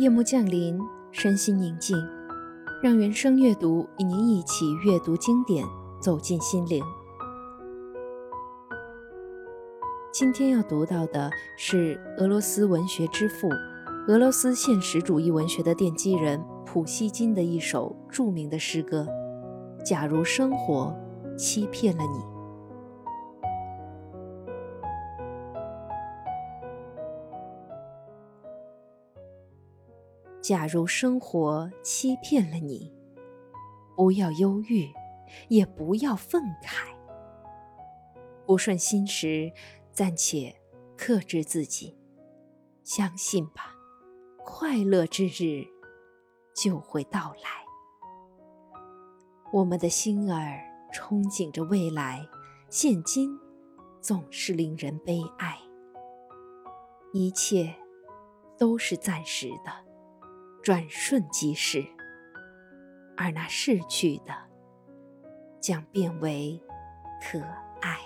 夜幕降临，身心宁静，让原声阅读与您一起阅读经典，走进心灵。今天要读到的是俄罗斯文学之父、俄罗斯现实主义文学的奠基人普希金的一首著名的诗歌《假如生活欺骗了你》。假如生活欺骗了你，不要忧郁，也不要愤慨。不顺心时，暂且克制自己，相信吧，快乐之日就会到来。我们的心儿憧憬着未来，现今总是令人悲哀。一切都是暂时的。转瞬即逝，而那逝去的，将变为可爱。